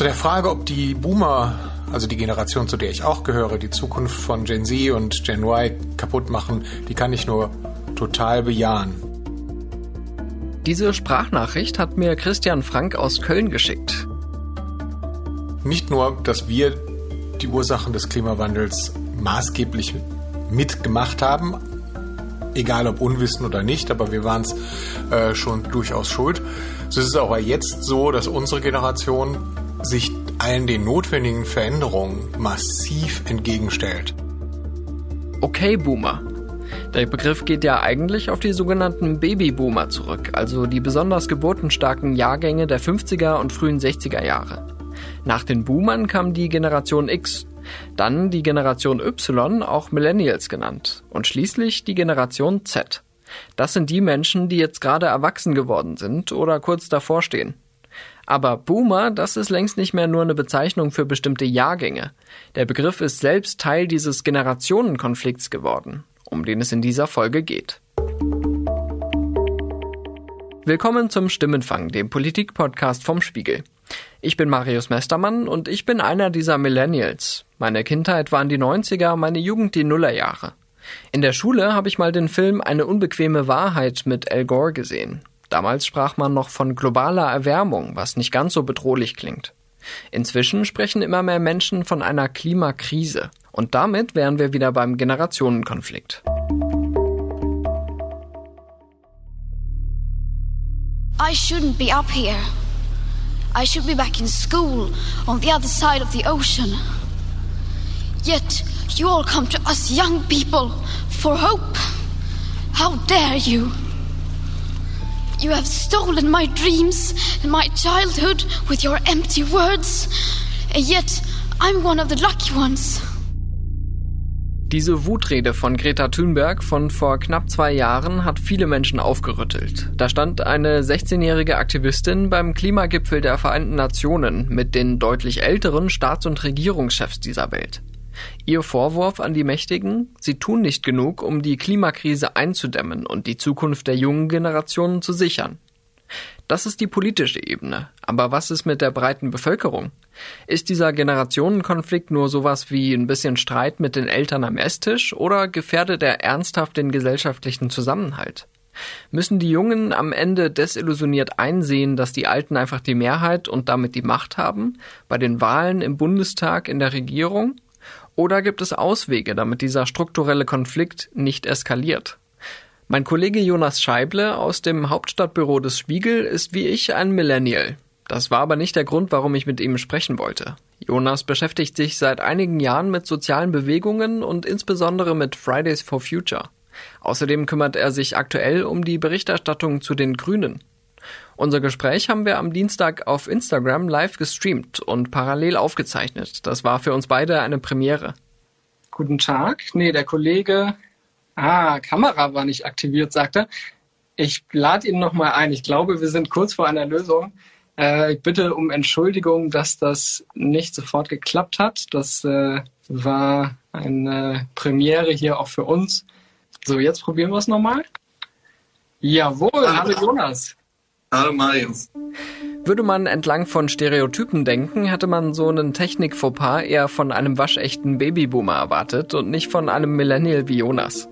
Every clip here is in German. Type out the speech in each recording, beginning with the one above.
Zu der Frage, ob die Boomer, also die Generation, zu der ich auch gehöre, die Zukunft von Gen Z und Gen Y kaputt machen, die kann ich nur total bejahen. Diese Sprachnachricht hat mir Christian Frank aus Köln geschickt. Nicht nur, dass wir die Ursachen des Klimawandels maßgeblich mitgemacht haben, egal ob unwissen oder nicht, aber wir waren es äh, schon durchaus schuld. So ist es aber jetzt so, dass unsere Generation sich allen den notwendigen Veränderungen massiv entgegenstellt. Okay, Boomer. Der Begriff geht ja eigentlich auf die sogenannten Babyboomer zurück, also die besonders geburtenstarken Jahrgänge der 50er und frühen 60er Jahre. Nach den Boomern kam die Generation X, dann die Generation Y, auch Millennials genannt, und schließlich die Generation Z. Das sind die Menschen, die jetzt gerade erwachsen geworden sind oder kurz davor stehen. Aber Boomer, das ist längst nicht mehr nur eine Bezeichnung für bestimmte Jahrgänge. Der Begriff ist selbst Teil dieses Generationenkonflikts geworden, um den es in dieser Folge geht. Willkommen zum Stimmenfang, dem Politik-Podcast vom Spiegel. Ich bin Marius Mestermann und ich bin einer dieser Millennials. Meine Kindheit waren die 90er, meine Jugend die Nullerjahre. In der Schule habe ich mal den Film Eine unbequeme Wahrheit mit Al Gore gesehen. Damals sprach man noch von globaler Erwärmung, was nicht ganz so bedrohlich klingt. Inzwischen sprechen immer mehr Menschen von einer Klimakrise. Und damit wären wir wieder beim Generationenkonflikt. I shouldn't be up here. I should be back in school on the other side of the ocean. Yet you all come to us young people for hope. How dare you? You have stolen my dreams and my childhood with your empty words. And yet I'm one of the lucky ones. Diese Wutrede von Greta Thunberg von vor knapp zwei Jahren hat viele Menschen aufgerüttelt. Da stand eine 16-jährige Aktivistin beim Klimagipfel der Vereinten Nationen mit den deutlich älteren Staats- und Regierungschefs dieser Welt. Ihr Vorwurf an die Mächtigen, sie tun nicht genug, um die Klimakrise einzudämmen und die Zukunft der jungen Generationen zu sichern. Das ist die politische Ebene. Aber was ist mit der breiten Bevölkerung? Ist dieser Generationenkonflikt nur sowas wie ein bisschen Streit mit den Eltern am Esstisch oder gefährdet er ernsthaft den gesellschaftlichen Zusammenhalt? Müssen die Jungen am Ende desillusioniert einsehen, dass die Alten einfach die Mehrheit und damit die Macht haben? Bei den Wahlen im Bundestag, in der Regierung? Oder gibt es Auswege, damit dieser strukturelle Konflikt nicht eskaliert? Mein Kollege Jonas Scheible aus dem Hauptstadtbüro des Spiegel ist wie ich ein Millennial. Das war aber nicht der Grund, warum ich mit ihm sprechen wollte. Jonas beschäftigt sich seit einigen Jahren mit sozialen Bewegungen und insbesondere mit Fridays for Future. Außerdem kümmert er sich aktuell um die Berichterstattung zu den Grünen. Unser Gespräch haben wir am Dienstag auf Instagram live gestreamt und parallel aufgezeichnet. Das war für uns beide eine Premiere. Guten Tag. Nee, der Kollege Ah, Kamera war nicht aktiviert, sagt er. Ich lade ihn nochmal ein. Ich glaube, wir sind kurz vor einer Lösung. Äh, ich bitte um Entschuldigung, dass das nicht sofort geklappt hat. Das äh, war eine Premiere hier auch für uns. So, jetzt probieren wir es nochmal. Jawohl, hallo Jonas. Hallo Marius. Würde man entlang von Stereotypen denken, hätte man so einen Technik-Fauxpas eher von einem waschechten Babyboomer erwartet und nicht von einem Millennial wie Jonas.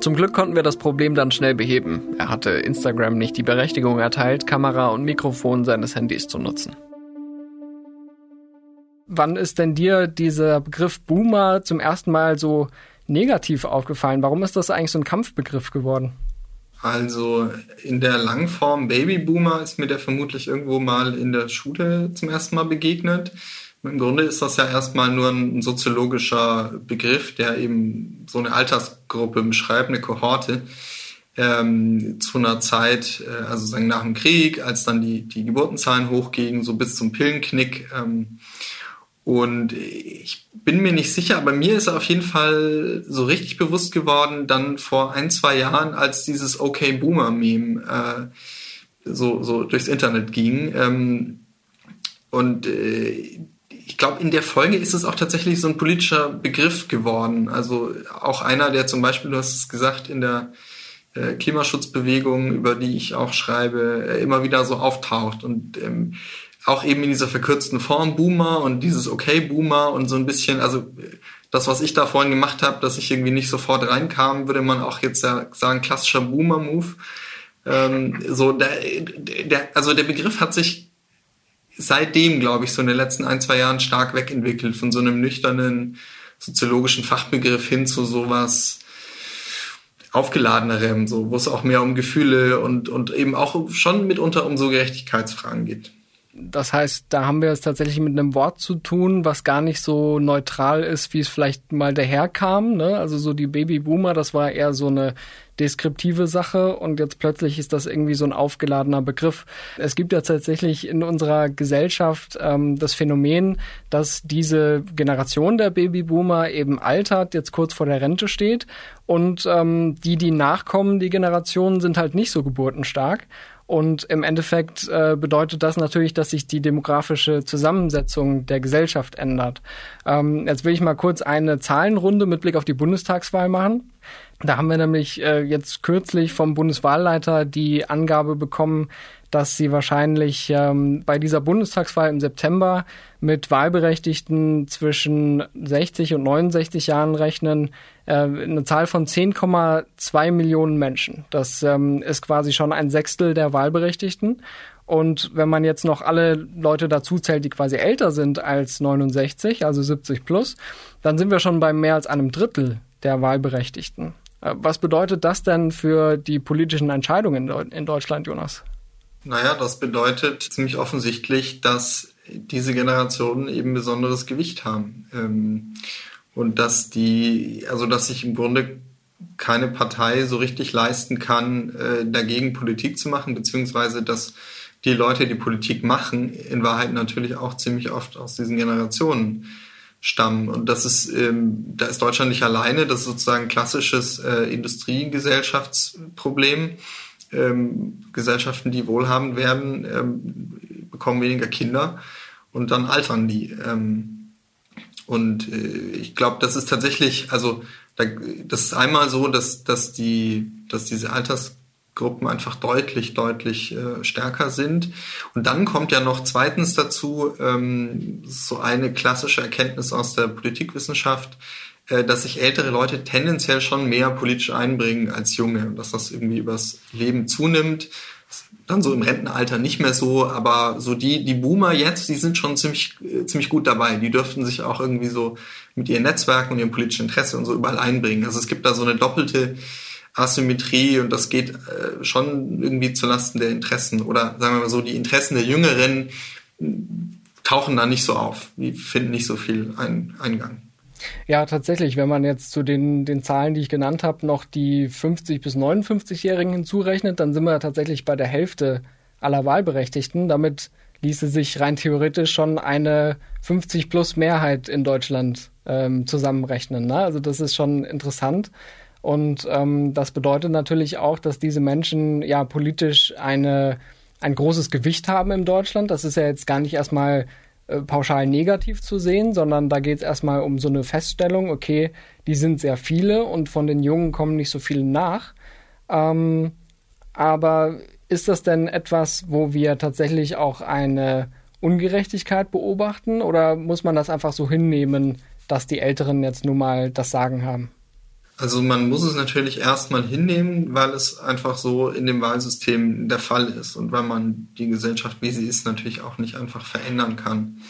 Zum Glück konnten wir das Problem dann schnell beheben. Er hatte Instagram nicht die Berechtigung erteilt, Kamera und Mikrofon seines Handys zu nutzen. Wann ist denn dir dieser Begriff Boomer zum ersten Mal so negativ aufgefallen? Warum ist das eigentlich so ein Kampfbegriff geworden? Also in der Langform Babyboomer ist mir der vermutlich irgendwo mal in der Schule zum ersten Mal begegnet. Im Grunde ist das ja erstmal nur ein soziologischer Begriff, der eben so eine Altersgruppe beschreibt, eine Kohorte ähm, zu einer Zeit, äh, also sagen nach dem Krieg, als dann die, die Geburtenzahlen hochgingen, so bis zum Pillenknick. Ähm, und ich bin mir nicht sicher, aber mir ist auf jeden Fall so richtig bewusst geworden, dann vor ein, zwei Jahren, als dieses Okay Boomer-Meme äh, so, so durchs Internet ging. Ähm, und äh, ich glaube, in der Folge ist es auch tatsächlich so ein politischer Begriff geworden. Also auch einer, der zum Beispiel, du hast es gesagt, in der äh, Klimaschutzbewegung, über die ich auch schreibe, äh, immer wieder so auftaucht. Und ähm, auch eben in dieser verkürzten Form Boomer und dieses Okay Boomer und so ein bisschen, also das, was ich da vorhin gemacht habe, dass ich irgendwie nicht sofort reinkam, würde man auch jetzt sagen, klassischer Boomer-Move. Ähm, so der, der, also der Begriff hat sich seitdem, glaube ich, so in den letzten ein, zwei Jahren stark wegentwickelt von so einem nüchternen soziologischen Fachbegriff hin zu sowas aufgeladenerem, so, wo es auch mehr um Gefühle und, und eben auch schon mitunter um so Gerechtigkeitsfragen geht. Das heißt, da haben wir es tatsächlich mit einem Wort zu tun, was gar nicht so neutral ist, wie es vielleicht mal daherkam. Ne? Also so die Babyboomer, das war eher so eine deskriptive Sache und jetzt plötzlich ist das irgendwie so ein aufgeladener Begriff. Es gibt ja tatsächlich in unserer Gesellschaft ähm, das Phänomen, dass diese Generation der Babyboomer eben altert, jetzt kurz vor der Rente steht und ähm, die, die nachkommen, die Generationen sind halt nicht so geburtenstark. Und im Endeffekt äh, bedeutet das natürlich, dass sich die demografische Zusammensetzung der Gesellschaft ändert. Ähm, jetzt will ich mal kurz eine Zahlenrunde mit Blick auf die Bundestagswahl machen. Da haben wir nämlich äh, jetzt kürzlich vom Bundeswahlleiter die Angabe bekommen, dass sie wahrscheinlich ähm, bei dieser Bundestagswahl im September mit Wahlberechtigten zwischen 60 und 69 Jahren rechnen, äh, eine Zahl von 10,2 Millionen Menschen. Das ähm, ist quasi schon ein Sechstel der Wahlberechtigten. Und wenn man jetzt noch alle Leute dazu zählt, die quasi älter sind als 69, also 70 plus, dann sind wir schon bei mehr als einem Drittel der Wahlberechtigten. Was bedeutet das denn für die politischen Entscheidungen in Deutschland, Jonas? Naja, das bedeutet ziemlich offensichtlich, dass diese Generationen eben besonderes Gewicht haben. Ähm, und dass die, also dass sich im Grunde keine Partei so richtig leisten kann, äh, dagegen Politik zu machen, beziehungsweise dass die Leute, die Politik machen, in Wahrheit natürlich auch ziemlich oft aus diesen Generationen stammen. Und das ist, ähm, da ist Deutschland nicht alleine, das ist sozusagen ein klassisches äh, Industriegesellschaftsproblem. Ähm, Gesellschaften, die wohlhabend werden, ähm, bekommen weniger Kinder und dann altern die. Ähm, und äh, ich glaube, das ist tatsächlich, also da, das ist einmal so, dass, dass, die, dass diese Alters Gruppen einfach deutlich, deutlich äh, stärker sind. Und dann kommt ja noch zweitens dazu ähm, so eine klassische Erkenntnis aus der Politikwissenschaft, äh, dass sich ältere Leute tendenziell schon mehr politisch einbringen als junge und dass das irgendwie übers Leben zunimmt. Dann so im Rentenalter nicht mehr so, aber so die, die Boomer jetzt, die sind schon ziemlich, äh, ziemlich gut dabei. Die dürften sich auch irgendwie so mit ihren Netzwerken und ihrem politischen Interesse und so überall einbringen. Also es gibt da so eine doppelte Asymmetrie und das geht äh, schon irgendwie zulasten der Interessen oder sagen wir mal so, die Interessen der Jüngeren tauchen da nicht so auf, die finden nicht so viel ein Eingang. Ja, tatsächlich, wenn man jetzt zu den, den Zahlen, die ich genannt habe, noch die 50 bis 59-Jährigen hinzurechnet, dann sind wir tatsächlich bei der Hälfte aller Wahlberechtigten. Damit ließe sich rein theoretisch schon eine 50 plus Mehrheit in Deutschland ähm, zusammenrechnen. Ne? Also das ist schon interessant. Und ähm, das bedeutet natürlich auch, dass diese Menschen ja politisch eine, ein großes Gewicht haben in Deutschland. Das ist ja jetzt gar nicht erstmal äh, pauschal negativ zu sehen, sondern da geht es erstmal um so eine Feststellung, okay, die sind sehr viele und von den Jungen kommen nicht so viele nach. Ähm, aber ist das denn etwas, wo wir tatsächlich auch eine Ungerechtigkeit beobachten oder muss man das einfach so hinnehmen, dass die Älteren jetzt nun mal das Sagen haben? Also man muss es natürlich erstmal hinnehmen, weil es einfach so in dem Wahlsystem der Fall ist und weil man die Gesellschaft, wie sie ist, natürlich auch nicht einfach verändern kann.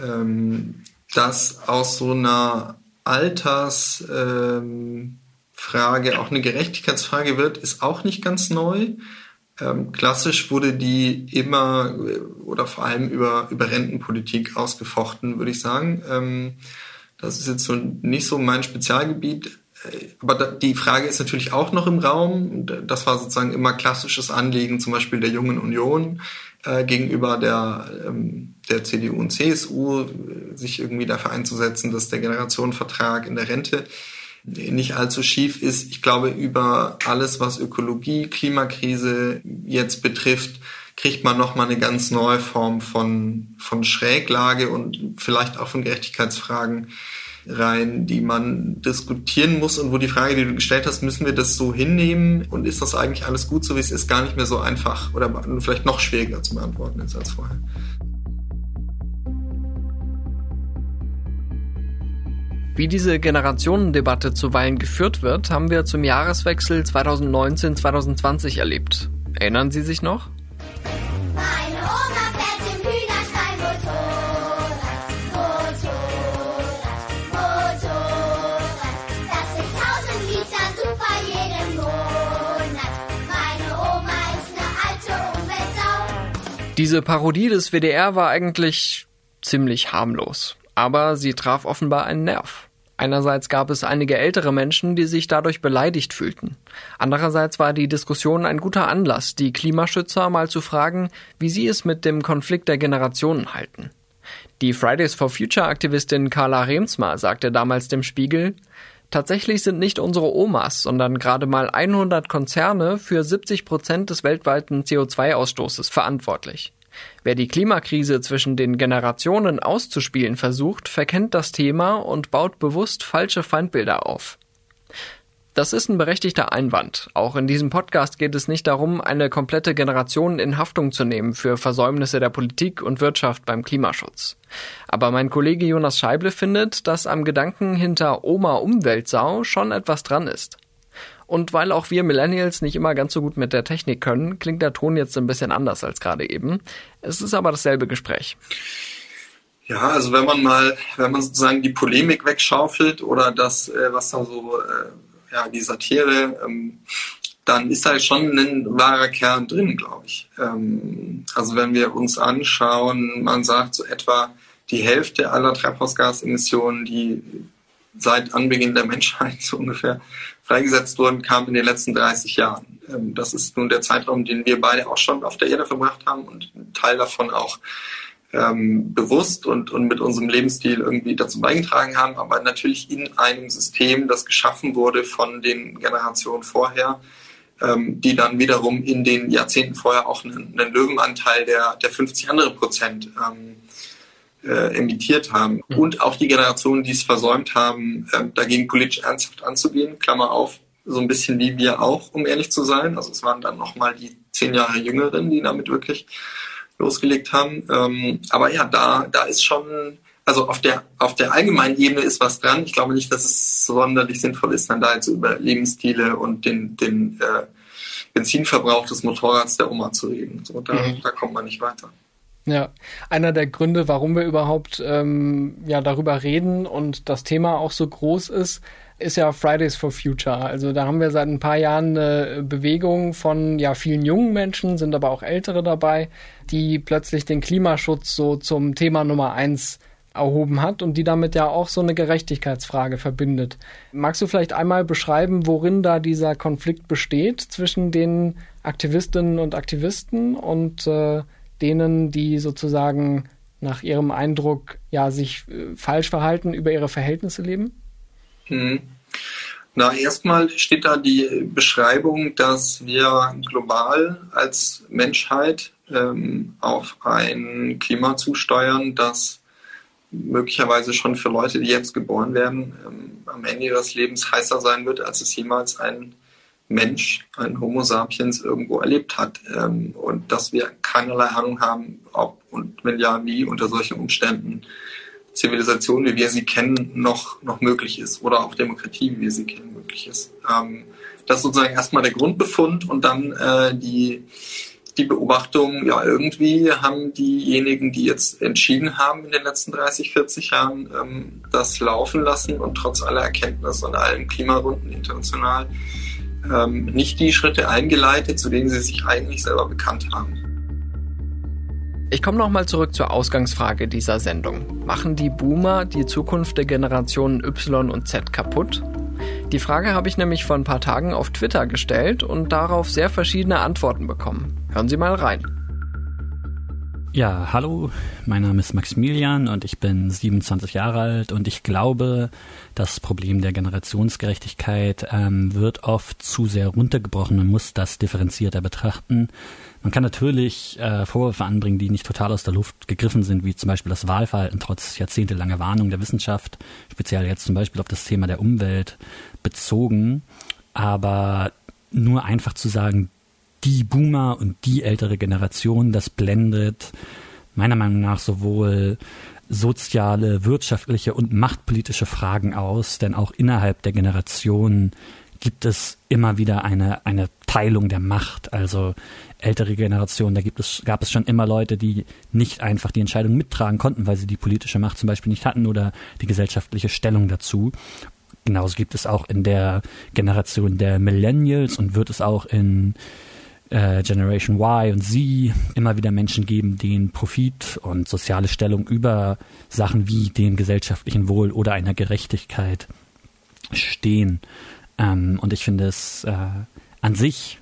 Ähm, dass aus so einer Altersfrage ähm, auch eine Gerechtigkeitsfrage wird, ist auch nicht ganz neu. Ähm, klassisch wurde die immer äh, oder vor allem über, über Rentenpolitik ausgefochten, würde ich sagen. Ähm, das ist jetzt so nicht so mein Spezialgebiet aber die Frage ist natürlich auch noch im Raum. Das war sozusagen immer klassisches Anliegen, zum Beispiel der Jungen Union äh, gegenüber der, ähm, der CDU und CSU, sich irgendwie dafür einzusetzen, dass der Generationenvertrag in der Rente nicht allzu schief ist. Ich glaube, über alles, was Ökologie, Klimakrise jetzt betrifft, kriegt man nochmal eine ganz neue Form von, von Schräglage und vielleicht auch von Gerechtigkeitsfragen rein, die man diskutieren muss und wo die Frage, die du gestellt hast, müssen wir das so hinnehmen und ist das eigentlich alles gut so, wie es ist, gar nicht mehr so einfach oder vielleicht noch schwieriger zu beantworten ist als vorher. Wie diese Generationendebatte zuweilen geführt wird, haben wir zum Jahreswechsel 2019-2020 erlebt. Erinnern Sie sich noch? Diese Parodie des WDR war eigentlich ziemlich harmlos. Aber sie traf offenbar einen Nerv. Einerseits gab es einige ältere Menschen, die sich dadurch beleidigt fühlten. Andererseits war die Diskussion ein guter Anlass, die Klimaschützer mal zu fragen, wie sie es mit dem Konflikt der Generationen halten. Die Fridays for Future Aktivistin Carla Remsmar sagte damals dem Spiegel, Tatsächlich sind nicht unsere Omas, sondern gerade mal 100 Konzerne für 70 Prozent des weltweiten CO2-Ausstoßes verantwortlich. Wer die Klimakrise zwischen den Generationen auszuspielen versucht, verkennt das Thema und baut bewusst falsche Feindbilder auf. Das ist ein berechtigter Einwand. Auch in diesem Podcast geht es nicht darum, eine komplette Generation in Haftung zu nehmen für Versäumnisse der Politik und Wirtschaft beim Klimaschutz. Aber mein Kollege Jonas Scheible findet, dass am Gedanken hinter Oma Umweltsau schon etwas dran ist. Und weil auch wir Millennials nicht immer ganz so gut mit der Technik können, klingt der Ton jetzt ein bisschen anders als gerade eben. Es ist aber dasselbe Gespräch. Ja, also wenn man mal, wenn man sozusagen die Polemik wegschaufelt oder das, äh, was da so, äh, ja, die Satire, ähm, dann ist da schon ein wahrer Kern drin, glaube ich. Ähm, also wenn wir uns anschauen, man sagt so etwa die Hälfte aller Treibhausgasemissionen, die seit Anbeginn der Menschheit so ungefähr freigesetzt wurden, kam in den letzten 30 Jahren. Ähm, das ist nun der Zeitraum, den wir beide auch schon auf der Erde verbracht haben und ein Teil davon auch ähm, bewusst und, und mit unserem Lebensstil irgendwie dazu beigetragen haben, aber natürlich in einem System, das geschaffen wurde von den Generationen vorher, ähm, die dann wiederum in den Jahrzehnten vorher auch einen, einen Löwenanteil der, der 50 andere Prozent ähm, äh, emittiert haben. Mhm. Und auch die Generationen, die es versäumt haben, äh, dagegen politisch ernsthaft anzugehen, Klammer auf, so ein bisschen wie wir auch, um ehrlich zu sein. Also es waren dann nochmal die zehn Jahre Jüngeren, die damit wirklich losgelegt haben. Ähm, aber ja, da, da ist schon, also auf der, auf der allgemeinen Ebene ist was dran. Ich glaube nicht, dass es sonderlich sinnvoll ist, dann da jetzt über Lebensstile und den, den äh, Benzinverbrauch des Motorrads der Oma zu reden. So, da, mhm. da kommt man nicht weiter. Ja, einer der Gründe, warum wir überhaupt ähm, ja darüber reden und das Thema auch so groß ist, ist ja Fridays for Future. Also da haben wir seit ein paar Jahren eine Bewegung von ja vielen jungen Menschen, sind aber auch ältere dabei, die plötzlich den Klimaschutz so zum Thema Nummer eins erhoben hat und die damit ja auch so eine Gerechtigkeitsfrage verbindet. Magst du vielleicht einmal beschreiben, worin da dieser Konflikt besteht zwischen den Aktivistinnen und Aktivisten und äh, denen, die sozusagen nach ihrem Eindruck ja sich äh, falsch verhalten, über ihre Verhältnisse leben? Hm. Na, erstmal steht da die Beschreibung, dass wir global als Menschheit ähm, auf ein Klima zusteuern, das möglicherweise schon für Leute, die jetzt geboren werden, ähm, am Ende ihres Lebens heißer sein wird, als es jemals ein Mensch, ein Homo sapiens irgendwo erlebt hat. Ähm, und dass wir keinerlei Ahnung haben, ob und wenn ja, wie unter solchen Umständen Zivilisation, wie wir sie kennen, noch, noch möglich ist oder auch Demokratie, wie wir sie kennen, möglich ist. Ähm, das ist sozusagen erstmal der Grundbefund und dann äh, die, die Beobachtung, ja, irgendwie haben diejenigen, die jetzt entschieden haben in den letzten 30, 40 Jahren, ähm, das laufen lassen und trotz aller Erkenntnisse und allen Klimarunden international ähm, nicht die Schritte eingeleitet, zu denen sie sich eigentlich selber bekannt haben. Ich komme nochmal zurück zur Ausgangsfrage dieser Sendung. Machen die Boomer die Zukunft der Generationen Y und Z kaputt? Die Frage habe ich nämlich vor ein paar Tagen auf Twitter gestellt und darauf sehr verschiedene Antworten bekommen. Hören Sie mal rein. Ja, hallo, mein Name ist Maximilian und ich bin 27 Jahre alt und ich glaube, das Problem der Generationsgerechtigkeit ähm, wird oft zu sehr runtergebrochen. Man muss das differenzierter betrachten. Man kann natürlich äh, Vorwürfe anbringen, die nicht total aus der Luft gegriffen sind, wie zum Beispiel das Wahlverhalten trotz jahrzehntelanger Warnung der Wissenschaft, speziell jetzt zum Beispiel auf das Thema der Umwelt bezogen. Aber nur einfach zu sagen, die Boomer und die ältere Generation, das blendet meiner Meinung nach sowohl soziale, wirtschaftliche und machtpolitische Fragen aus, denn auch innerhalb der Generationen gibt es immer wieder eine, eine Teilung der Macht. Also ältere Generationen, da gibt es, gab es schon immer Leute, die nicht einfach die Entscheidung mittragen konnten, weil sie die politische Macht zum Beispiel nicht hatten oder die gesellschaftliche Stellung dazu. Genauso gibt es auch in der Generation der Millennials und wird es auch in äh, Generation Y und Z immer wieder Menschen geben, denen Profit und soziale Stellung über Sachen wie dem gesellschaftlichen Wohl oder einer Gerechtigkeit stehen. Ähm, und ich finde es äh, an sich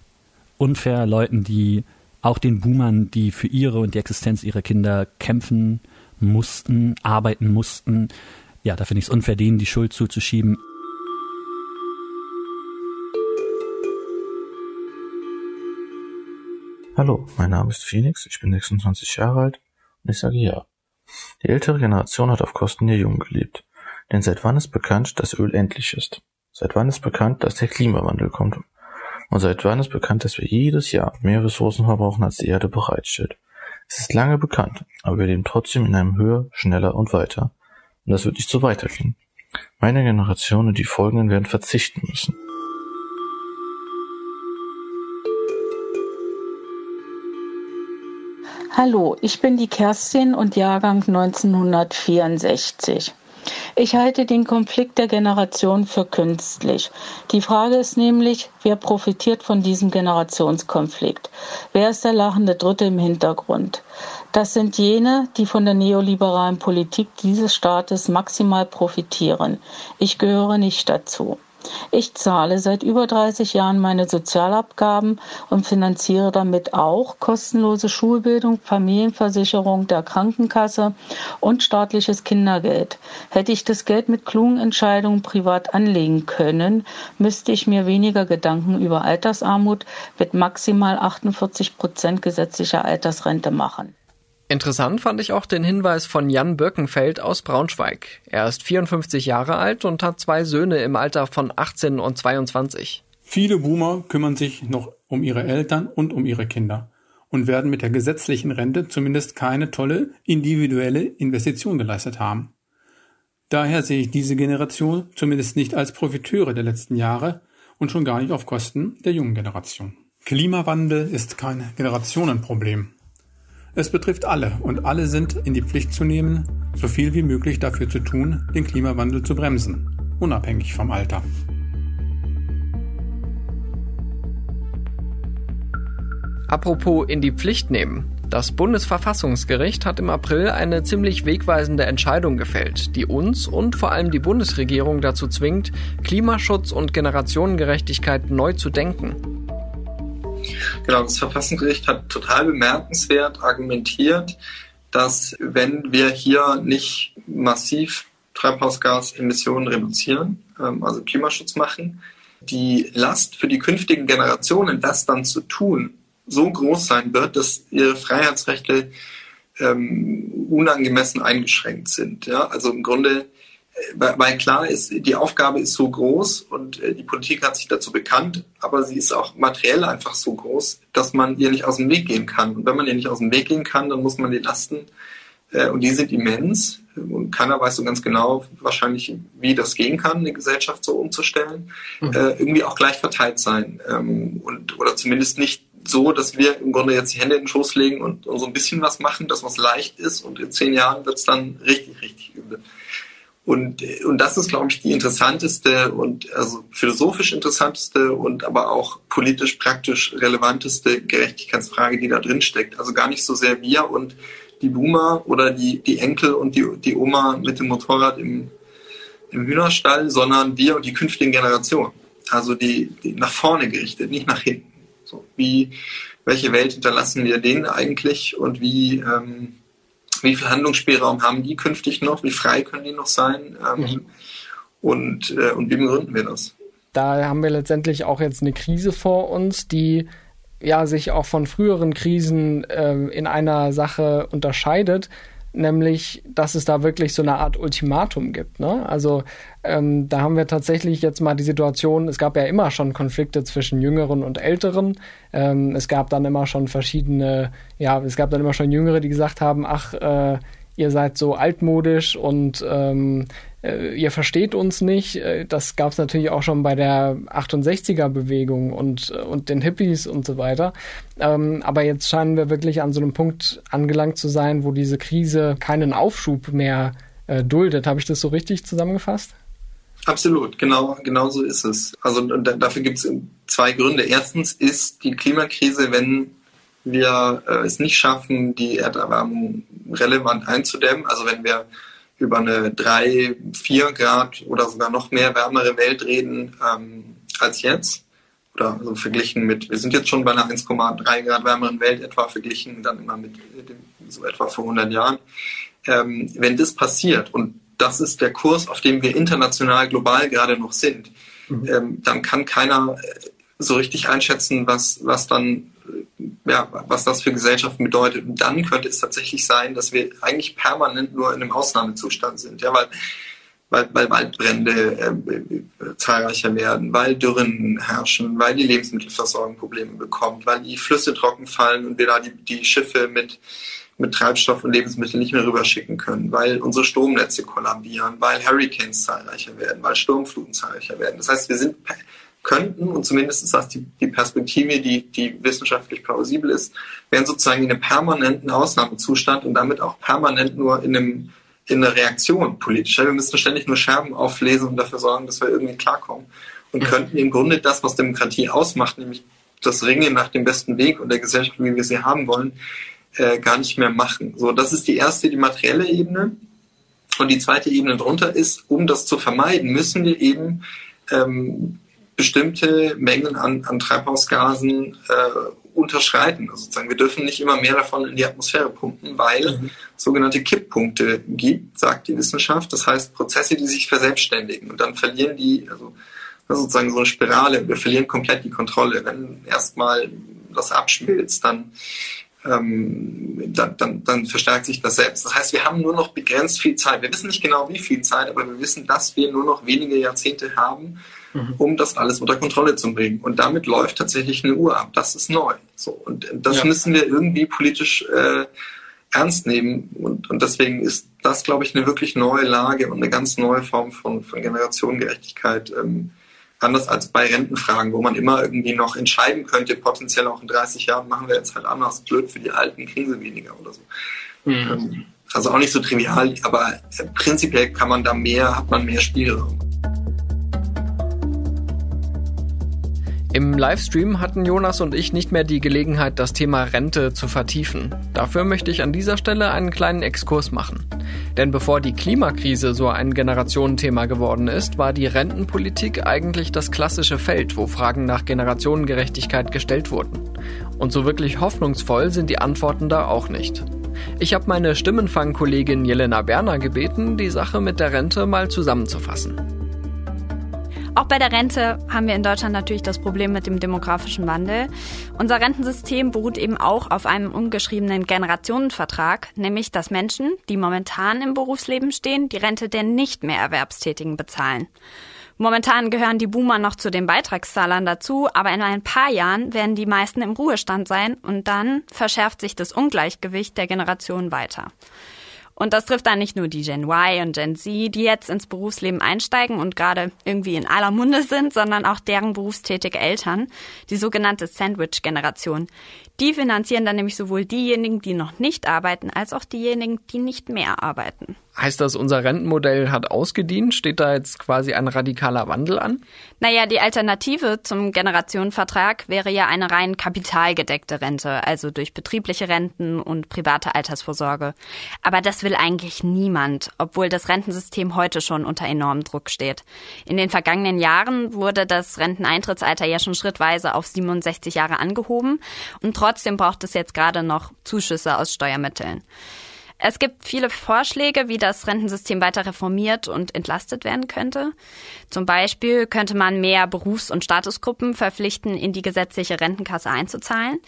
unfair, Leuten, die auch den Boomern, die für ihre und die Existenz ihrer Kinder kämpfen mussten, arbeiten mussten, ja, da finde ich es unfair, denen die Schuld zuzuschieben. Hallo, mein Name ist Phoenix, ich bin 26 Jahre alt und ich sage ja. Die ältere Generation hat auf Kosten der Jungen gelebt. Denn seit wann ist bekannt, dass Öl endlich ist? Seit wann ist bekannt, dass der Klimawandel kommt? Und seit wann ist bekannt, dass wir jedes Jahr mehr Ressourcen verbrauchen, als die Erde bereitstellt? Es ist lange bekannt, aber wir leben trotzdem in einem höher, schneller und weiter. Und das wird nicht so weitergehen. Meine Generation und die folgenden werden verzichten müssen. Hallo, ich bin die Kerstin und Jahrgang 1964. Ich halte den Konflikt der Generation für künstlich. Die Frage ist nämlich, wer profitiert von diesem Generationskonflikt? Wer ist der lachende Dritte im Hintergrund? Das sind jene, die von der neoliberalen Politik dieses Staates maximal profitieren. Ich gehöre nicht dazu. Ich zahle seit über 30 Jahren meine Sozialabgaben und finanziere damit auch kostenlose Schulbildung, Familienversicherung der Krankenkasse und staatliches Kindergeld. Hätte ich das Geld mit klugen Entscheidungen privat anlegen können, müsste ich mir weniger Gedanken über Altersarmut mit maximal 48 Prozent gesetzlicher Altersrente machen. Interessant fand ich auch den Hinweis von Jan Birkenfeld aus Braunschweig. Er ist 54 Jahre alt und hat zwei Söhne im Alter von 18 und 22. Viele Boomer kümmern sich noch um ihre Eltern und um ihre Kinder und werden mit der gesetzlichen Rente zumindest keine tolle individuelle Investition geleistet haben. Daher sehe ich diese Generation zumindest nicht als Profiteure der letzten Jahre und schon gar nicht auf Kosten der jungen Generation. Klimawandel ist kein Generationenproblem. Es betrifft alle und alle sind in die Pflicht zu nehmen, so viel wie möglich dafür zu tun, den Klimawandel zu bremsen, unabhängig vom Alter. Apropos in die Pflicht nehmen. Das Bundesverfassungsgericht hat im April eine ziemlich wegweisende Entscheidung gefällt, die uns und vor allem die Bundesregierung dazu zwingt, Klimaschutz und Generationengerechtigkeit neu zu denken. Genau, das Verfassungsgericht hat total bemerkenswert argumentiert, dass wenn wir hier nicht massiv Treibhausgasemissionen reduzieren, ähm, also Klimaschutz machen, die Last für die künftigen Generationen, das dann zu tun, so groß sein wird, dass ihre Freiheitsrechte ähm, unangemessen eingeschränkt sind. Ja? Also im Grunde weil klar ist, die Aufgabe ist so groß und äh, die Politik hat sich dazu bekannt, aber sie ist auch materiell einfach so groß, dass man ihr nicht aus dem Weg gehen kann. Und wenn man ihr nicht aus dem Weg gehen kann, dann muss man die Lasten, äh, und die sind immens, und keiner weiß so ganz genau wahrscheinlich, wie das gehen kann, eine Gesellschaft so umzustellen, mhm. äh, irgendwie auch gleich verteilt sein. Ähm, und, oder zumindest nicht so, dass wir im Grunde jetzt die Hände in den Schoß legen und, und so ein bisschen was machen, dass was leicht ist und in zehn Jahren wird es dann richtig, richtig übel. Und, und das ist, glaube ich, die interessanteste und also philosophisch interessanteste und aber auch politisch praktisch relevanteste Gerechtigkeitsfrage, die da drin steckt. Also gar nicht so sehr wir und die Boomer oder die, die Enkel und die, die Oma mit dem Motorrad im, im Hühnerstall, sondern wir und die künftigen Generationen. Also die, die nach vorne gerichtet, nicht nach hinten. So, wie, welche Welt hinterlassen wir denen eigentlich und wie, ähm, wie viel Handlungsspielraum haben die künftig noch? Wie frei können die noch sein? Ähm, mhm. und, äh, und wie begründen wir das? Da haben wir letztendlich auch jetzt eine Krise vor uns, die ja sich auch von früheren Krisen äh, in einer Sache unterscheidet, nämlich, dass es da wirklich so eine Art Ultimatum gibt. Ne? Also ähm, da haben wir tatsächlich jetzt mal die Situation, es gab ja immer schon Konflikte zwischen Jüngeren und Älteren. Ähm, es gab dann immer schon verschiedene, ja, es gab dann immer schon Jüngere, die gesagt haben, ach, äh, ihr seid so altmodisch und ähm, äh, ihr versteht uns nicht. Äh, das gab es natürlich auch schon bei der 68er-Bewegung und, äh, und den Hippies und so weiter. Ähm, aber jetzt scheinen wir wirklich an so einem Punkt angelangt zu sein, wo diese Krise keinen Aufschub mehr äh, duldet. Habe ich das so richtig zusammengefasst? Absolut, genau, genau so ist es. Also dafür gibt es zwei Gründe. Erstens ist die Klimakrise, wenn wir äh, es nicht schaffen, die Erderwärmung relevant einzudämmen, also wenn wir über eine drei, vier Grad oder sogar noch mehr wärmere Welt reden ähm, als jetzt, oder also verglichen mit, wir sind jetzt schon bei einer 1,3 Grad wärmeren Welt etwa verglichen, dann immer mit so etwa vor 100 Jahren. Ähm, wenn das passiert und das ist der Kurs, auf dem wir international, global gerade noch sind, mhm. ähm, dann kann keiner äh, so richtig einschätzen, was, was dann, ja, was das für Gesellschaften bedeutet. Und dann könnte es tatsächlich sein, dass wir eigentlich permanent nur in einem Ausnahmezustand sind, ja, weil, weil, weil Waldbrände äh, zahlreicher werden, weil Dürren herrschen, weil die Lebensmittelversorgung Probleme bekommt, weil die Flüsse trocken fallen und wir da die, die Schiffe mit mit Treibstoff und Lebensmitteln nicht mehr rüberschicken können, weil unsere Stromnetze kollabieren, weil Hurricanes zahlreicher werden, weil Sturmfluten zahlreicher werden. Das heißt, wir sind könnten, und zumindest ist das die, die Perspektive, die, die wissenschaftlich plausibel ist, wären sozusagen in einem permanenten Ausnahmezustand und damit auch permanent nur in einem in einer Reaktion politisch. Wir müssen ständig nur Scherben auflesen und dafür sorgen, dass wir irgendwie klarkommen. Und könnten im Grunde das, was Demokratie ausmacht, nämlich das Ringen nach dem besten Weg und der Gesellschaft, wie wir sie haben wollen, äh, gar nicht mehr machen. So, das ist die erste, die materielle Ebene. Und die zweite Ebene drunter ist, um das zu vermeiden, müssen wir eben ähm, bestimmte Mengen an, an Treibhausgasen äh, unterschreiten. Also sozusagen, wir dürfen nicht immer mehr davon in die Atmosphäre pumpen, weil mhm. sogenannte Kipppunkte gibt, sagt die Wissenschaft. Das heißt Prozesse, die sich verselbstständigen und dann verlieren die, also sozusagen so eine Spirale. Wir verlieren komplett die Kontrolle. Wenn erstmal das abschmilzt, dann ähm, dann, dann, dann verstärkt sich das selbst. Das heißt, wir haben nur noch begrenzt viel Zeit. Wir wissen nicht genau, wie viel Zeit, aber wir wissen, dass wir nur noch wenige Jahrzehnte haben, mhm. um das alles unter Kontrolle zu bringen. Und damit läuft tatsächlich eine Uhr ab. Das ist neu. So und das ja. müssen wir irgendwie politisch äh, ernst nehmen. Und, und deswegen ist das, glaube ich, eine wirklich neue Lage und eine ganz neue Form von, von Generationengerechtigkeit. Ähm, anders als bei Rentenfragen, wo man immer irgendwie noch entscheiden könnte, potenziell auch in 30 Jahren machen wir jetzt halt anders, blöd für die Alten, kriegen sie weniger oder so. Mhm. Ähm, also auch nicht so trivial, aber prinzipiell kann man da mehr, hat man mehr Spielraum. Im Livestream hatten Jonas und ich nicht mehr die Gelegenheit, das Thema Rente zu vertiefen. Dafür möchte ich an dieser Stelle einen kleinen Exkurs machen. Denn bevor die Klimakrise so ein Generationenthema geworden ist, war die Rentenpolitik eigentlich das klassische Feld, wo Fragen nach Generationengerechtigkeit gestellt wurden. Und so wirklich hoffnungsvoll sind die Antworten da auch nicht. Ich habe meine Stimmenfangkollegin Jelena Berner gebeten, die Sache mit der Rente mal zusammenzufassen. Auch bei der Rente haben wir in Deutschland natürlich das Problem mit dem demografischen Wandel. Unser Rentensystem beruht eben auch auf einem ungeschriebenen Generationenvertrag, nämlich dass Menschen, die momentan im Berufsleben stehen, die Rente der nicht mehr Erwerbstätigen bezahlen. Momentan gehören die Boomer noch zu den Beitragszahlern dazu, aber in ein paar Jahren werden die meisten im Ruhestand sein und dann verschärft sich das Ungleichgewicht der Generationen weiter. Und das trifft dann nicht nur die Gen Y und Gen Z, die jetzt ins Berufsleben einsteigen und gerade irgendwie in aller Munde sind, sondern auch deren berufstätige Eltern, die sogenannte Sandwich-Generation. Die finanzieren dann nämlich sowohl diejenigen, die noch nicht arbeiten, als auch diejenigen, die nicht mehr arbeiten. Heißt das, unser Rentenmodell hat ausgedient? Steht da jetzt quasi ein radikaler Wandel an? Naja, die Alternative zum Generationenvertrag wäre ja eine rein kapitalgedeckte Rente, also durch betriebliche Renten und private Altersvorsorge. Aber das will eigentlich niemand, obwohl das Rentensystem heute schon unter enormem Druck steht. In den vergangenen Jahren wurde das Renteneintrittsalter ja schon schrittweise auf 67 Jahre angehoben und trotzdem braucht es jetzt gerade noch Zuschüsse aus Steuermitteln. Es gibt viele Vorschläge, wie das Rentensystem weiter reformiert und entlastet werden könnte. Zum Beispiel könnte man mehr Berufs- und Statusgruppen verpflichten, in die gesetzliche Rentenkasse einzuzahlen.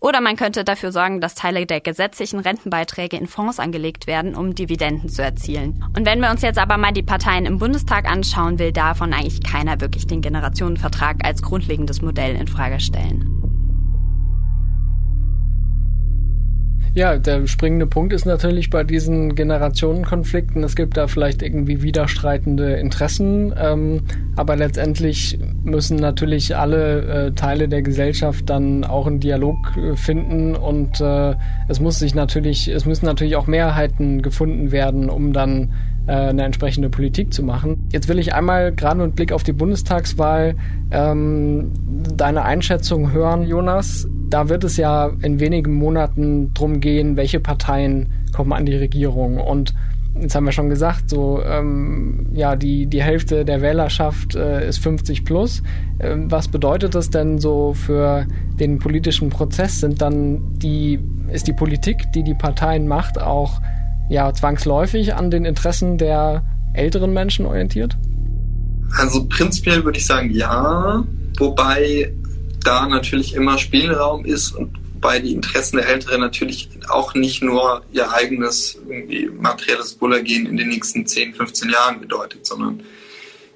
Oder man könnte dafür sorgen, dass Teile der gesetzlichen Rentenbeiträge in Fonds angelegt werden, um Dividenden zu erzielen. Und wenn wir uns jetzt aber mal die Parteien im Bundestag anschauen, will davon eigentlich keiner wirklich den Generationenvertrag als grundlegendes Modell in Frage stellen. Ja, der springende Punkt ist natürlich bei diesen Generationenkonflikten, es gibt da vielleicht irgendwie widerstreitende Interessen, ähm, aber letztendlich müssen natürlich alle äh, Teile der Gesellschaft dann auch einen Dialog äh, finden und äh, es muss sich natürlich, es müssen natürlich auch Mehrheiten gefunden werden, um dann äh, eine entsprechende Politik zu machen. Jetzt will ich einmal gerade mit Blick auf die Bundestagswahl ähm, deine Einschätzung hören, Jonas. Da wird es ja in wenigen Monaten drum gehen, welche Parteien kommen an die Regierung und Jetzt haben wir schon gesagt, so ähm, ja die die Hälfte der Wählerschaft äh, ist 50 plus. Ähm, was bedeutet das denn so für den politischen Prozess? Sind dann die ist die Politik, die die Parteien macht, auch ja zwangsläufig an den Interessen der älteren Menschen orientiert? Also prinzipiell würde ich sagen ja, wobei da natürlich immer Spielraum ist und wobei die Interessen der Älteren natürlich auch nicht nur ihr eigenes irgendwie materielles Wohlergehen in den nächsten 10, 15 Jahren bedeutet, sondern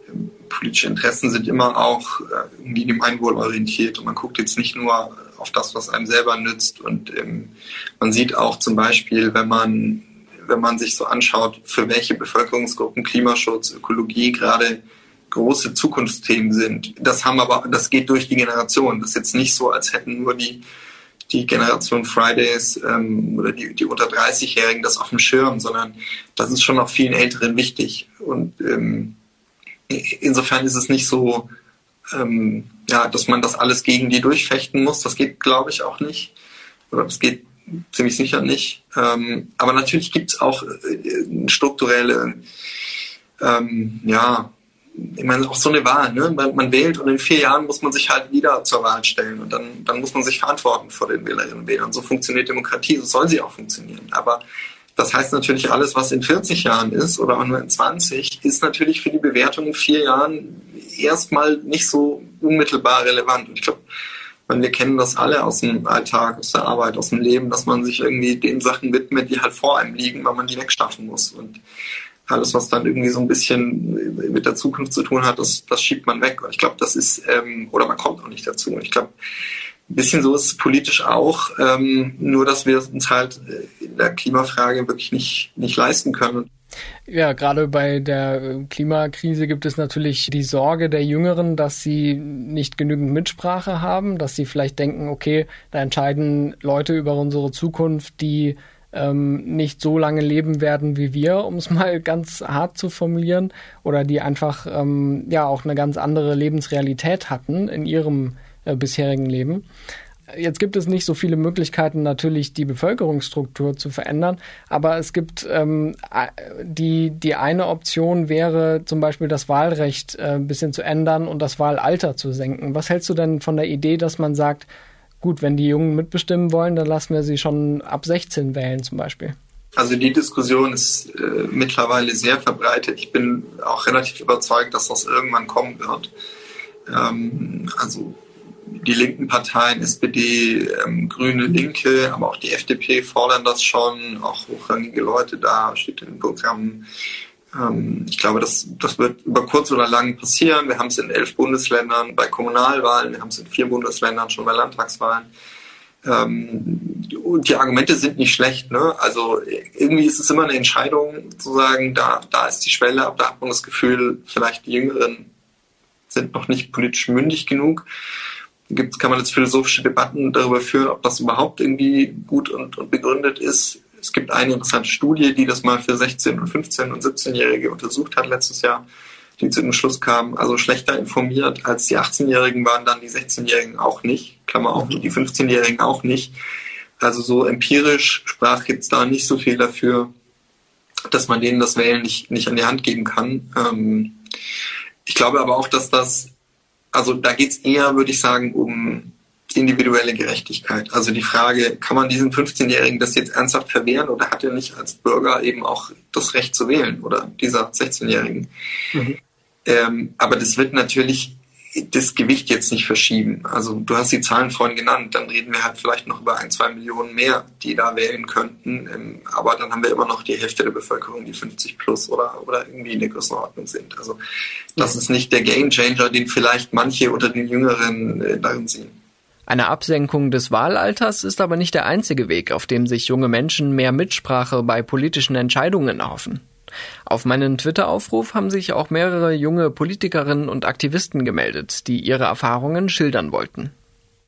ähm, politische Interessen sind immer auch äh, irgendwie Gemeinwohl orientiert. Und man guckt jetzt nicht nur auf das, was einem selber nützt. Und ähm, man sieht auch zum Beispiel, wenn man wenn man sich so anschaut, für welche Bevölkerungsgruppen Klimaschutz, Ökologie gerade große Zukunftsthemen sind. Das haben aber, das geht durch die Generation. Das ist jetzt nicht so, als hätten nur die, die Generation Fridays ähm, oder die, die unter 30-Jährigen das auf dem Schirm, sondern das ist schon auch vielen Älteren wichtig. Und ähm, insofern ist es nicht so, ähm, ja, dass man das alles gegen die durchfechten muss. Das geht, glaube ich, auch nicht. Oder das geht ziemlich sicher nicht. Ähm, aber natürlich gibt es auch äh, strukturelle, ähm, ja, ich meine, auch so eine Wahl, ne? Man, man, wählt und in vier Jahren muss man sich halt wieder zur Wahl stellen und dann, dann muss man sich verantworten vor den Wählerinnen und Wählern. So funktioniert Demokratie, so soll sie auch funktionieren. Aber das heißt natürlich, alles, was in 40 Jahren ist oder auch nur in 20, ist natürlich für die Bewertung in vier Jahren erstmal nicht so unmittelbar relevant. Und ich glaube, meine, wir kennen das alle aus dem Alltag, aus der Arbeit, aus dem Leben, dass man sich irgendwie den Sachen widmet, die halt vor einem liegen, weil man die wegschaffen muss. Und alles, was dann irgendwie so ein bisschen mit der Zukunft zu tun hat, das, das schiebt man weg. Und ich glaube, das ist, ähm, oder man kommt auch nicht dazu. Und ich glaube, ein bisschen so ist es politisch auch, ähm, nur dass wir uns halt in der Klimafrage wirklich nicht, nicht leisten können. Ja, gerade bei der Klimakrise gibt es natürlich die Sorge der Jüngeren, dass sie nicht genügend Mitsprache haben, dass sie vielleicht denken, okay, da entscheiden Leute über unsere Zukunft, die ähm, nicht so lange leben werden wie wir, um es mal ganz hart zu formulieren, oder die einfach ähm, ja auch eine ganz andere Lebensrealität hatten in ihrem äh, bisherigen Leben. Jetzt gibt es nicht so viele Möglichkeiten, natürlich die Bevölkerungsstruktur zu verändern, aber es gibt ähm, die, die eine Option wäre zum Beispiel das Wahlrecht äh, ein bisschen zu ändern und das Wahlalter zu senken. Was hältst du denn von der Idee, dass man sagt, gut, wenn die Jungen mitbestimmen wollen, dann lassen wir sie schon ab 16 wählen zum Beispiel? Also die Diskussion ist äh, mittlerweile sehr verbreitet. Ich bin auch relativ überzeugt, dass das irgendwann kommen wird. Ähm, also die linken Parteien, SPD, ähm, Grüne, Linke, aber auch die FDP fordern das schon, auch hochrangige Leute da, steht in den Programmen. Ähm, ich glaube, das, das wird über kurz oder lang passieren. Wir haben es in elf Bundesländern bei Kommunalwahlen, wir haben es in vier Bundesländern schon bei Landtagswahlen. Ähm, die Argumente sind nicht schlecht. Ne? Also irgendwie ist es immer eine Entscheidung zu sagen, da, da ist die Schwelle, aber da hat man das Gefühl, vielleicht die Jüngeren sind noch nicht politisch mündig genug gibt, kann man jetzt philosophische Debatten darüber führen, ob das überhaupt irgendwie gut und, und begründet ist. Es gibt eine interessante Studie, die das mal für 16 und 15 und 17-Jährige untersucht hat letztes Jahr, die zu dem Schluss kam, also schlechter informiert als die 18-Jährigen waren dann die 16-Jährigen auch nicht, Klammer auf, die 15-Jährigen auch nicht. Also so empirisch sprach jetzt da nicht so viel dafür, dass man denen das Wählen nicht, nicht an die Hand geben kann. Ähm, ich glaube aber auch, dass das also da geht es eher, würde ich sagen, um individuelle Gerechtigkeit. Also die Frage, kann man diesen 15-Jährigen das jetzt ernsthaft verwehren oder hat er nicht als Bürger eben auch das Recht zu wählen oder dieser 16-Jährigen? Mhm. Ähm, aber das wird natürlich das Gewicht jetzt nicht verschieben. Also du hast die Zahlen vorhin genannt, dann reden wir halt vielleicht noch über ein, zwei Millionen mehr, die da wählen könnten. Ähm, aber dann haben wir immer noch die Hälfte der Bevölkerung, die 50 plus oder, oder irgendwie in der Größenordnung sind. Also das ist nicht der Gamechanger, den vielleicht manche unter den Jüngeren äh, darin sehen. Eine Absenkung des Wahlalters ist aber nicht der einzige Weg, auf dem sich junge Menschen mehr Mitsprache bei politischen Entscheidungen erhoffen. Auf meinen Twitter-Aufruf haben sich auch mehrere junge Politikerinnen und Aktivisten gemeldet, die ihre Erfahrungen schildern wollten.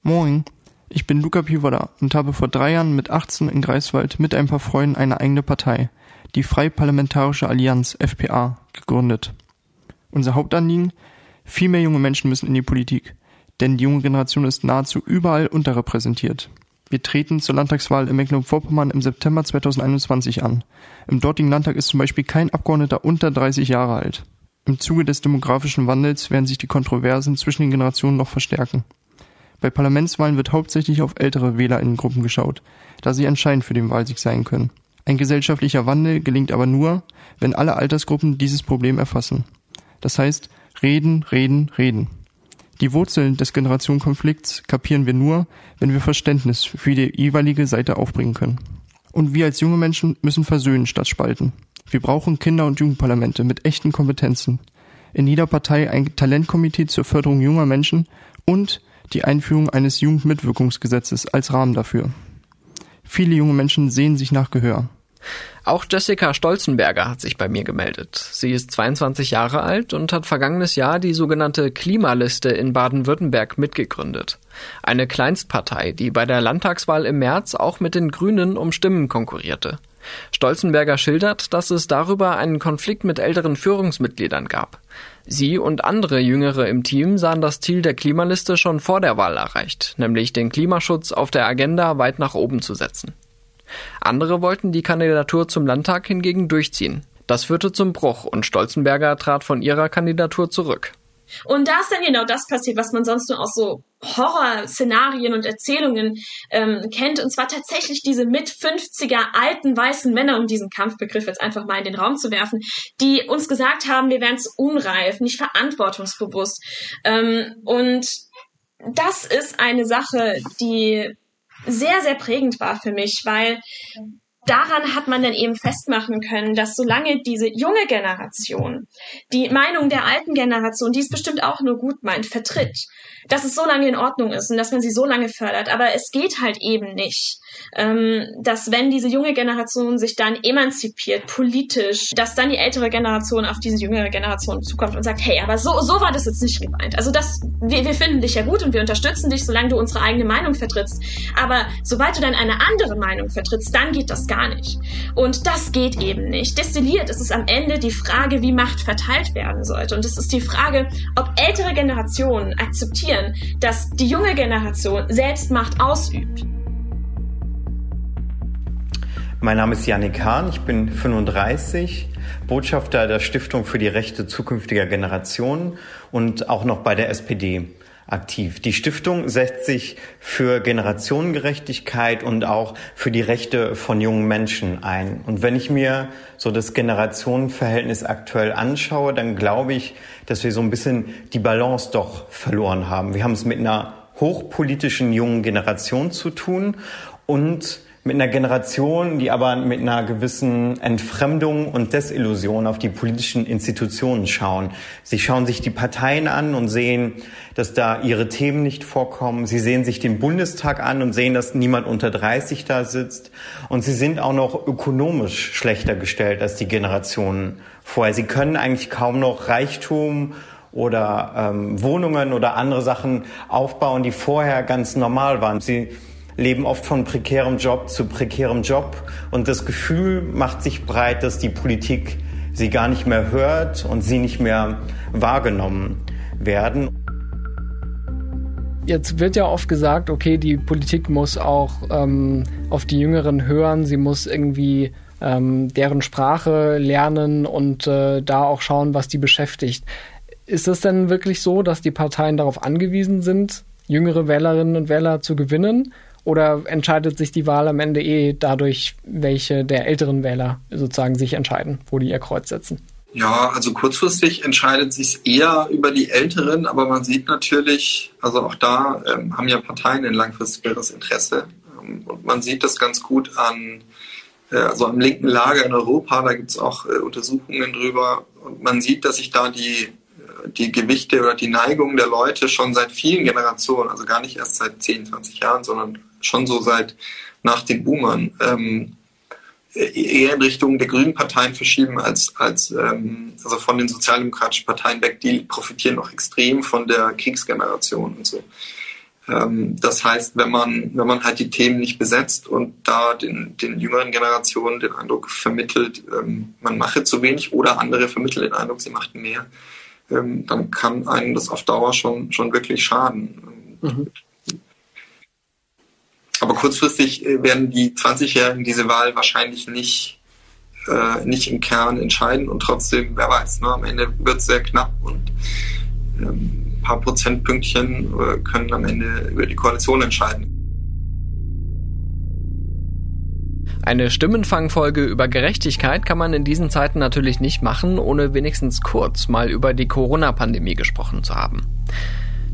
Moin, ich bin Luca Pivoda und habe vor drei Jahren mit 18 in Greifswald mit ein paar Freunden eine eigene Partei, die Freie Parlamentarische Allianz FPA, gegründet. Unser Hauptanliegen? Viel mehr junge Menschen müssen in die Politik, denn die junge Generation ist nahezu überall unterrepräsentiert. Wir treten zur Landtagswahl in Mecklenburg-Vorpommern im September 2021 an. Im dortigen Landtag ist zum Beispiel kein Abgeordneter unter 30 Jahre alt. Im Zuge des demografischen Wandels werden sich die Kontroversen zwischen den Generationen noch verstärken. Bei Parlamentswahlen wird hauptsächlich auf ältere Wählerinnengruppen geschaut, da sie entscheidend für den Wahlsieg sein können. Ein gesellschaftlicher Wandel gelingt aber nur, wenn alle Altersgruppen dieses Problem erfassen. Das heißt, reden, reden, reden. Die Wurzeln des Generationenkonflikts kapieren wir nur, wenn wir Verständnis für die jeweilige Seite aufbringen können. Und wir als junge Menschen müssen versöhnen statt spalten. Wir brauchen Kinder- und Jugendparlamente mit echten Kompetenzen. In jeder Partei ein Talentkomitee zur Förderung junger Menschen und die Einführung eines Jugendmitwirkungsgesetzes als Rahmen dafür. Viele junge Menschen sehen sich nach Gehör. Auch Jessica Stolzenberger hat sich bei mir gemeldet. Sie ist 22 Jahre alt und hat vergangenes Jahr die sogenannte Klimaliste in Baden-Württemberg mitgegründet. Eine Kleinstpartei, die bei der Landtagswahl im März auch mit den Grünen um Stimmen konkurrierte. Stolzenberger schildert, dass es darüber einen Konflikt mit älteren Führungsmitgliedern gab. Sie und andere Jüngere im Team sahen das Ziel der Klimaliste schon vor der Wahl erreicht, nämlich den Klimaschutz auf der Agenda weit nach oben zu setzen. Andere wollten die Kandidatur zum Landtag hingegen durchziehen. Das führte zum Bruch und Stolzenberger trat von ihrer Kandidatur zurück. Und da ist dann genau das passiert, was man sonst nur aus so Horrorszenarien und Erzählungen ähm, kennt. Und zwar tatsächlich diese mit 50er alten weißen Männer, um diesen Kampfbegriff jetzt einfach mal in den Raum zu werfen, die uns gesagt haben, wir wären zu unreif, nicht verantwortungsbewusst. Ähm, und das ist eine Sache, die sehr, sehr prägend war für mich, weil daran hat man dann eben festmachen können, dass solange diese junge Generation die Meinung der alten Generation, die es bestimmt auch nur gut meint, vertritt, dass es so lange in Ordnung ist und dass man sie so lange fördert. Aber es geht halt eben nicht, ähm, dass wenn diese junge Generation sich dann emanzipiert, politisch, dass dann die ältere Generation auf diese jüngere Generation zukommt und sagt, hey, aber so, so war das jetzt nicht gemeint. Also das, wir, wir finden dich ja gut und wir unterstützen dich, solange du unsere eigene Meinung vertrittst. Aber sobald du dann eine andere Meinung vertrittst, dann geht das gar nicht. Und das geht eben nicht. Destilliert ist es am Ende die Frage, wie Macht verteilt werden sollte. Und es ist die Frage, ob ältere Generationen akzeptieren, dass die junge Generation selbst Macht ausübt. Mein Name ist Janik Hahn, ich bin 35, Botschafter der Stiftung für die Rechte zukünftiger Generationen und auch noch bei der SPD aktiv. Die Stiftung setzt sich für Generationengerechtigkeit und auch für die Rechte von jungen Menschen ein. Und wenn ich mir so das Generationenverhältnis aktuell anschaue, dann glaube ich, dass wir so ein bisschen die Balance doch verloren haben. Wir haben es mit einer hochpolitischen jungen Generation zu tun und mit einer Generation, die aber mit einer gewissen Entfremdung und Desillusion auf die politischen Institutionen schauen. Sie schauen sich die Parteien an und sehen, dass da ihre Themen nicht vorkommen. Sie sehen sich den Bundestag an und sehen, dass niemand unter 30 da sitzt. Und sie sind auch noch ökonomisch schlechter gestellt als die Generationen vorher. Sie können eigentlich kaum noch Reichtum oder ähm, Wohnungen oder andere Sachen aufbauen, die vorher ganz normal waren. Sie leben oft von prekärem Job zu prekärem Job und das Gefühl macht sich breit, dass die Politik sie gar nicht mehr hört und sie nicht mehr wahrgenommen werden. Jetzt wird ja oft gesagt, okay, die Politik muss auch ähm, auf die Jüngeren hören, sie muss irgendwie ähm, deren Sprache lernen und äh, da auch schauen, was die beschäftigt. Ist es denn wirklich so, dass die Parteien darauf angewiesen sind, jüngere Wählerinnen und Wähler zu gewinnen? Oder entscheidet sich die Wahl am Ende eh dadurch, welche der älteren Wähler sozusagen sich entscheiden, wo die ihr Kreuz setzen? Ja, also kurzfristig entscheidet sich eher über die Älteren, aber man sieht natürlich, also auch da ähm, haben ja Parteien ein langfristigeres Interesse. Ähm, und man sieht das ganz gut an, äh, also am linken Lager in Europa, da gibt es auch äh, Untersuchungen drüber. Und man sieht, dass sich da die die Gewichte oder die Neigung der Leute schon seit vielen Generationen, also gar nicht erst seit 10, 20 Jahren, sondern schon so seit nach den Boomern, ähm, eher in Richtung der grünen Parteien verschieben als, als ähm, also von den sozialdemokratischen Parteien weg. Die profitieren noch extrem von der Kriegsgeneration und so. Ähm, das heißt, wenn man, wenn man halt die Themen nicht besetzt und da den, den jüngeren Generationen den Eindruck vermittelt, ähm, man mache zu wenig oder andere vermitteln den Eindruck, sie machten mehr, ähm, dann kann einem das auf Dauer schon, schon wirklich schaden. Mhm. Aber kurzfristig äh, werden die 20-Jährigen diese Wahl wahrscheinlich nicht, äh, nicht im Kern entscheiden und trotzdem, wer weiß, ne, am Ende wird es sehr knapp und ähm, ein paar Prozentpünktchen äh, können am Ende über die Koalition entscheiden. Eine Stimmenfangfolge über Gerechtigkeit kann man in diesen Zeiten natürlich nicht machen, ohne wenigstens kurz mal über die Corona-Pandemie gesprochen zu haben.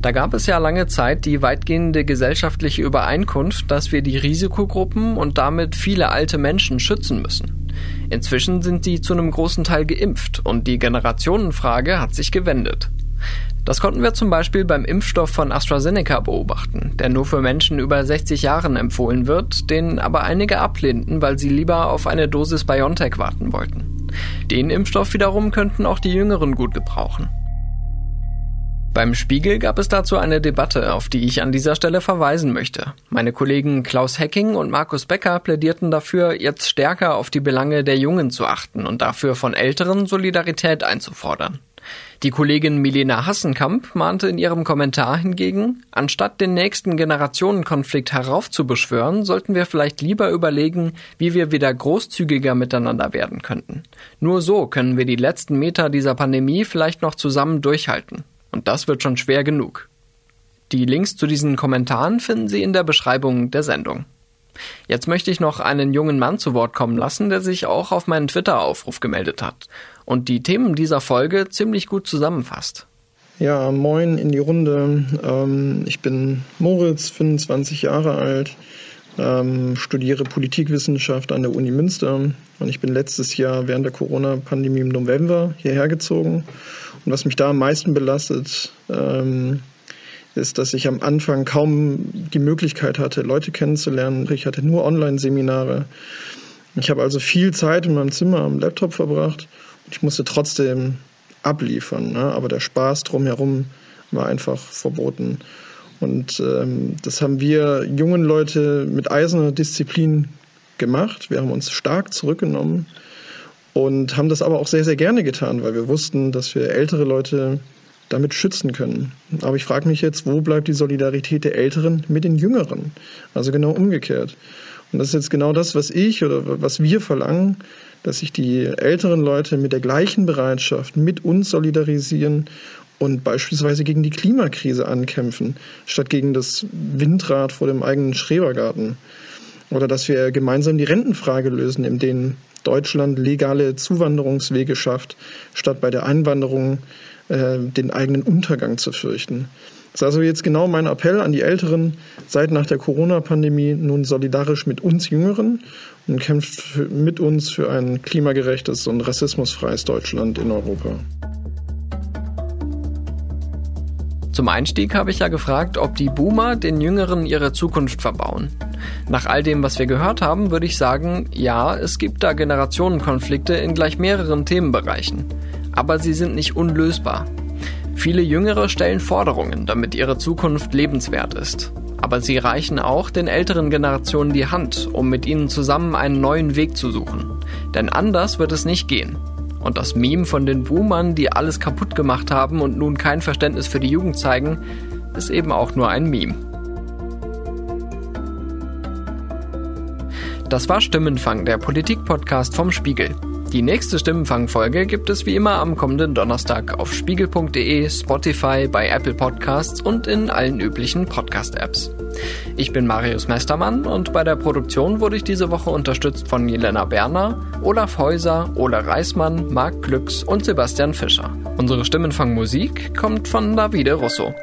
Da gab es ja lange Zeit die weitgehende gesellschaftliche Übereinkunft, dass wir die Risikogruppen und damit viele alte Menschen schützen müssen. Inzwischen sind sie zu einem großen Teil geimpft und die Generationenfrage hat sich gewendet. Das konnten wir zum Beispiel beim Impfstoff von AstraZeneca beobachten, der nur für Menschen über 60 Jahren empfohlen wird, den aber einige ablehnten, weil sie lieber auf eine Dosis BioNTech warten wollten. Den Impfstoff wiederum könnten auch die Jüngeren gut gebrauchen. Beim Spiegel gab es dazu eine Debatte, auf die ich an dieser Stelle verweisen möchte. Meine Kollegen Klaus Hecking und Markus Becker plädierten dafür, jetzt stärker auf die Belange der Jungen zu achten und dafür von Älteren Solidarität einzufordern. Die Kollegin Milena Hassenkamp mahnte in ihrem Kommentar hingegen, anstatt den nächsten Generationenkonflikt heraufzubeschwören, sollten wir vielleicht lieber überlegen, wie wir wieder großzügiger miteinander werden könnten. Nur so können wir die letzten Meter dieser Pandemie vielleicht noch zusammen durchhalten. Und das wird schon schwer genug. Die Links zu diesen Kommentaren finden Sie in der Beschreibung der Sendung. Jetzt möchte ich noch einen jungen Mann zu Wort kommen lassen, der sich auch auf meinen Twitter-Aufruf gemeldet hat und die Themen dieser Folge ziemlich gut zusammenfasst. Ja, moin in die Runde. Ähm, ich bin Moritz, 25 Jahre alt, ähm, studiere Politikwissenschaft an der Uni Münster und ich bin letztes Jahr während der Corona-Pandemie im November hierher gezogen und was mich da am meisten belastet, ähm, ist, dass ich am Anfang kaum die Möglichkeit hatte, Leute kennenzulernen. Ich hatte nur Online-Seminare. Ich habe also viel Zeit in meinem Zimmer am Laptop verbracht. Ich musste trotzdem abliefern, ne? aber der Spaß drumherum war einfach verboten. Und ähm, das haben wir jungen Leute mit eiserner Disziplin gemacht. Wir haben uns stark zurückgenommen und haben das aber auch sehr, sehr gerne getan, weil wir wussten, dass wir ältere Leute damit schützen können. Aber ich frage mich jetzt, wo bleibt die Solidarität der Älteren mit den Jüngeren? Also genau umgekehrt. Und das ist jetzt genau das, was ich oder was wir verlangen, dass sich die älteren Leute mit der gleichen Bereitschaft mit uns solidarisieren und beispielsweise gegen die Klimakrise ankämpfen, statt gegen das Windrad vor dem eigenen Schrebergarten. Oder dass wir gemeinsam die Rentenfrage lösen, indem Deutschland legale Zuwanderungswege schafft, statt bei der Einwanderung äh, den eigenen Untergang zu fürchten. Das ist also jetzt genau mein Appell an die Älteren, seid nach der Corona-Pandemie nun solidarisch mit uns Jüngeren und kämpft mit uns für ein klimagerechtes und rassismusfreies Deutschland in Europa. Zum Einstieg habe ich ja gefragt, ob die Boomer den Jüngeren ihre Zukunft verbauen. Nach all dem, was wir gehört haben, würde ich sagen, ja, es gibt da Generationenkonflikte in gleich mehreren Themenbereichen. Aber sie sind nicht unlösbar. Viele Jüngere stellen Forderungen, damit ihre Zukunft lebenswert ist. Aber sie reichen auch den älteren Generationen die Hand, um mit ihnen zusammen einen neuen Weg zu suchen. Denn anders wird es nicht gehen. Und das Meme von den Boomern, die alles kaputt gemacht haben und nun kein Verständnis für die Jugend zeigen, ist eben auch nur ein Meme. Das war Stimmenfang, der Politik-Podcast vom Spiegel. Die nächste Stimmenfang-Folge gibt es wie immer am kommenden Donnerstag auf spiegel.de, Spotify, bei Apple Podcasts und in allen üblichen Podcast-Apps. Ich bin Marius Mestermann und bei der Produktion wurde ich diese Woche unterstützt von Jelena Berner, Olaf Häuser, Ole Reismann, Marc Glücks und Sebastian Fischer. Unsere Stimmenfang-Musik kommt von Davide Russo.